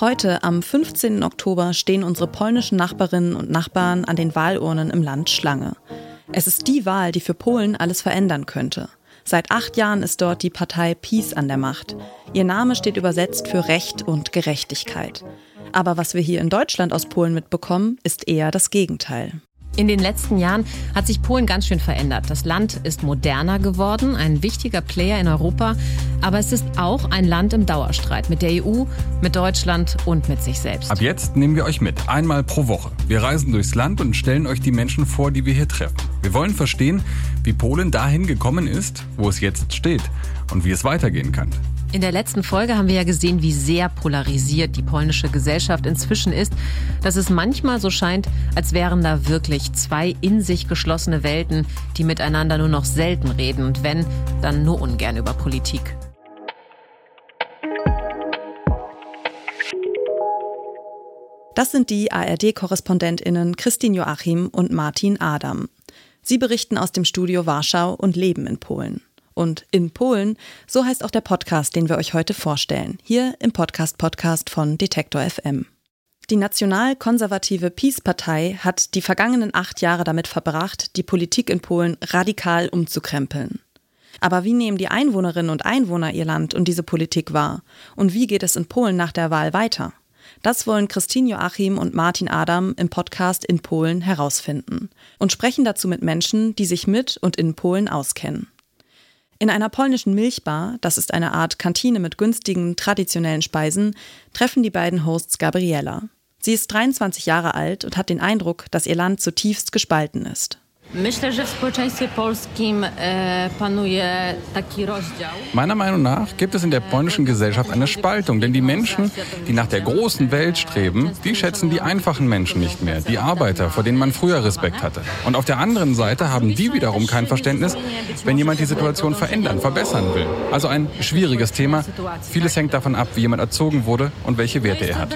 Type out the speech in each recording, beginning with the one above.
Heute, am 15. Oktober, stehen unsere polnischen Nachbarinnen und Nachbarn an den Wahlurnen im Land Schlange. Es ist die Wahl, die für Polen alles verändern könnte. Seit acht Jahren ist dort die Partei Peace an der Macht. Ihr Name steht übersetzt für Recht und Gerechtigkeit. Aber was wir hier in Deutschland aus Polen mitbekommen, ist eher das Gegenteil. In den letzten Jahren hat sich Polen ganz schön verändert. Das Land ist moderner geworden, ein wichtiger Player in Europa, aber es ist auch ein Land im Dauerstreit mit der EU, mit Deutschland und mit sich selbst. Ab jetzt nehmen wir euch mit, einmal pro Woche. Wir reisen durchs Land und stellen euch die Menschen vor, die wir hier treffen. Wir wollen verstehen, wie Polen dahin gekommen ist, wo es jetzt steht und wie es weitergehen kann. In der letzten Folge haben wir ja gesehen, wie sehr polarisiert die polnische Gesellschaft inzwischen ist, dass es manchmal so scheint, als wären da wirklich zwei in sich geschlossene Welten, die miteinander nur noch selten reden und wenn, dann nur ungern über Politik. Das sind die ARD-KorrespondentInnen Christine Joachim und Martin Adam. Sie berichten aus dem Studio Warschau und leben in Polen und in Polen. So heißt auch der Podcast, den wir euch heute vorstellen. Hier im Podcast-Podcast von Detektor FM. Die national-konservative Peace-Partei hat die vergangenen acht Jahre damit verbracht, die Politik in Polen radikal umzukrempeln. Aber wie nehmen die Einwohnerinnen und Einwohner ihr Land und diese Politik wahr? Und wie geht es in Polen nach der Wahl weiter? Das wollen Christine Joachim und Martin Adam im Podcast in Polen herausfinden und sprechen dazu mit Menschen, die sich mit und in Polen auskennen. In einer polnischen Milchbar, das ist eine Art Kantine mit günstigen, traditionellen Speisen, treffen die beiden Hosts Gabriella. Sie ist 23 Jahre alt und hat den Eindruck, dass ihr Land zutiefst gespalten ist. E. Meiner Meinung nach gibt es in der polnischen Gesellschaft eine Spaltung, denn die Menschen, die nach der großen Welt streben, die schätzen die einfachen Menschen nicht mehr, die Arbeiter, vor denen man früher Respekt hatte. Und auf der anderen Seite haben die wiederum kein Verständnis, wenn jemand die Situation verändern, verbessern will. Also ein schwieriges Thema. Vieles hängt davon ab, wie jemand erzogen wurde und welche Werte er hat.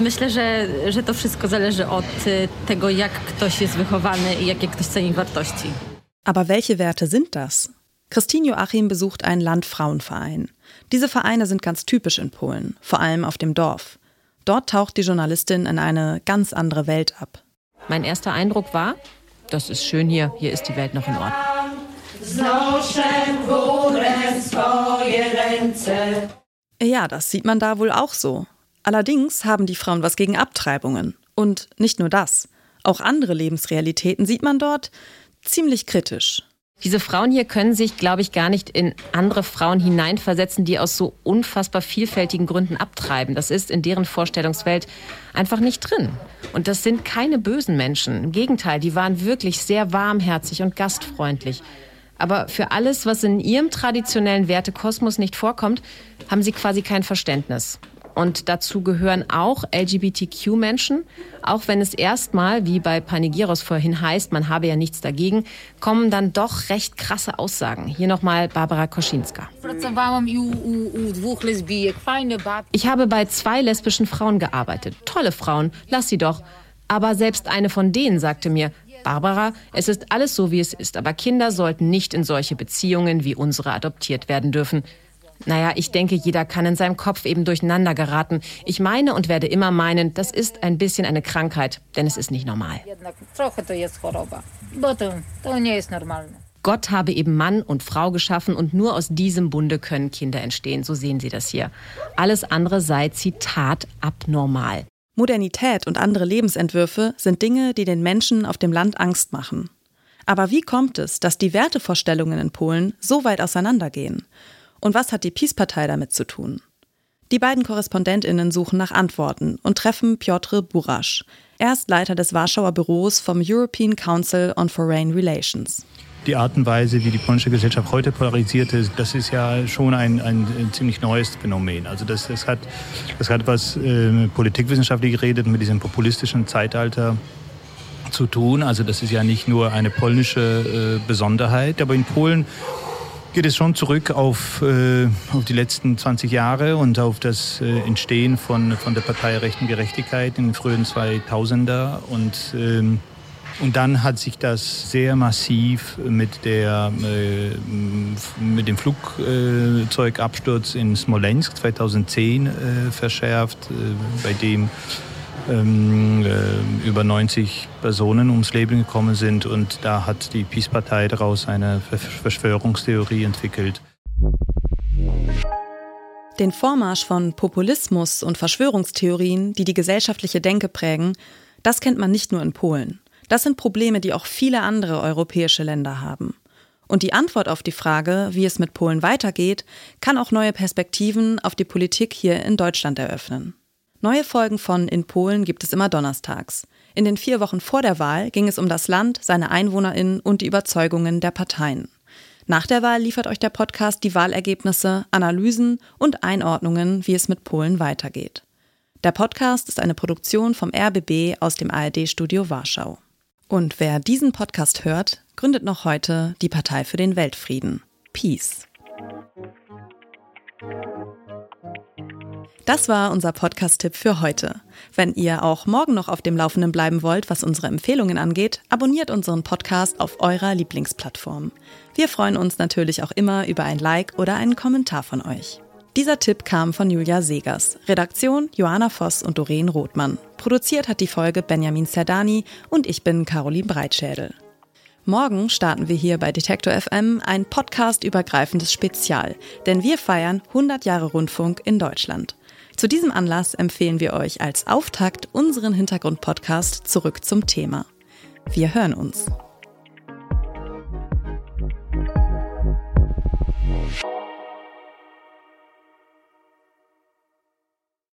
Myślę, że, że to wszystko zależy od e, tego, jak ktoś jest wychowany i jakie ktoś aber welche Werte sind das? Christine Joachim besucht einen Landfrauenverein. Diese Vereine sind ganz typisch in Polen, vor allem auf dem Dorf. Dort taucht die Journalistin in eine ganz andere Welt ab. Mein erster Eindruck war, das ist schön hier, hier ist die Welt noch in Ordnung. Ja, das sieht man da wohl auch so. Allerdings haben die Frauen was gegen Abtreibungen. Und nicht nur das. Auch andere Lebensrealitäten sieht man dort ziemlich kritisch. Diese Frauen hier können sich, glaube ich, gar nicht in andere Frauen hineinversetzen, die aus so unfassbar vielfältigen Gründen abtreiben. Das ist in deren Vorstellungswelt einfach nicht drin. Und das sind keine bösen Menschen. Im Gegenteil, die waren wirklich sehr warmherzig und gastfreundlich. Aber für alles, was in ihrem traditionellen Wertekosmos nicht vorkommt, haben sie quasi kein Verständnis. Und dazu gehören auch LGBTQ-Menschen. Auch wenn es erstmal, wie bei Panegyros vorhin heißt, man habe ja nichts dagegen, kommen dann doch recht krasse Aussagen. Hier nochmal Barbara Koschinska. Ich habe bei zwei lesbischen Frauen gearbeitet. Tolle Frauen, lass sie doch. Aber selbst eine von denen sagte mir, Barbara, es ist alles so, wie es ist, aber Kinder sollten nicht in solche Beziehungen wie unsere adoptiert werden dürfen. Naja, ich denke, jeder kann in seinem Kopf eben durcheinander geraten. Ich meine und werde immer meinen, das ist ein bisschen eine Krankheit, denn es ist nicht normal. Gott habe eben Mann und Frau geschaffen und nur aus diesem Bunde können Kinder entstehen. So sehen Sie das hier. Alles andere sei, Zitat, abnormal. Modernität und andere Lebensentwürfe sind Dinge, die den Menschen auf dem Land Angst machen. Aber wie kommt es, dass die Wertevorstellungen in Polen so weit auseinandergehen? Und was hat die Peace-Partei damit zu tun? Die beiden KorrespondentInnen suchen nach Antworten und treffen Piotr Burasch. Er ist Leiter des Warschauer Büros vom European Council on Foreign Relations. Die Art und Weise, wie die polnische Gesellschaft heute polarisiert ist, das ist ja schon ein, ein, ziemlich neues Phänomen. Also das, das, hat, das hat was äh, politikwissenschaftlich geredet mit diesem populistischen Zeitalter zu tun. Also das ist ja nicht nur eine polnische äh, Besonderheit, aber in Polen geht es schon zurück auf, äh, auf die letzten 20 Jahre und auf das äh, Entstehen von, von der Partei Rechten Gerechtigkeit in den frühen 2000er. Und ähm, Und dann hat sich das sehr massiv mit, der, äh, mit dem Flugzeugabsturz in Smolensk 2010 äh, verschärft, äh, bei dem ähm, äh, über 90 Personen ums Leben gekommen sind. Und da hat die Peace-Partei daraus eine Verschwörungstheorie entwickelt. Den Vormarsch von Populismus und Verschwörungstheorien, die die gesellschaftliche Denke prägen, das kennt man nicht nur in Polen. Das sind Probleme, die auch viele andere europäische Länder haben. Und die Antwort auf die Frage, wie es mit Polen weitergeht, kann auch neue Perspektiven auf die Politik hier in Deutschland eröffnen. Neue Folgen von In Polen gibt es immer donnerstags. In den vier Wochen vor der Wahl ging es um das Land, seine Einwohnerinnen und die Überzeugungen der Parteien. Nach der Wahl liefert euch der Podcast die Wahlergebnisse, Analysen und Einordnungen, wie es mit Polen weitergeht. Der Podcast ist eine Produktion vom RBB aus dem ARD-Studio Warschau. Und wer diesen Podcast hört, gründet noch heute die Partei für den Weltfrieden. Peace. Das war unser Podcast-Tipp für heute. Wenn ihr auch morgen noch auf dem Laufenden bleiben wollt, was unsere Empfehlungen angeht, abonniert unseren Podcast auf eurer Lieblingsplattform. Wir freuen uns natürlich auch immer über ein Like oder einen Kommentar von euch. Dieser Tipp kam von Julia Segers. Redaktion Johanna Voss und Doreen Rothmann. Produziert hat die Folge Benjamin Zerdani und ich bin Caroline Breitschädel. Morgen starten wir hier bei Detektor FM ein Podcast-übergreifendes Spezial, denn wir feiern 100 Jahre Rundfunk in Deutschland. Zu diesem Anlass empfehlen wir euch als Auftakt unseren Hintergrundpodcast zurück zum Thema. Wir hören uns.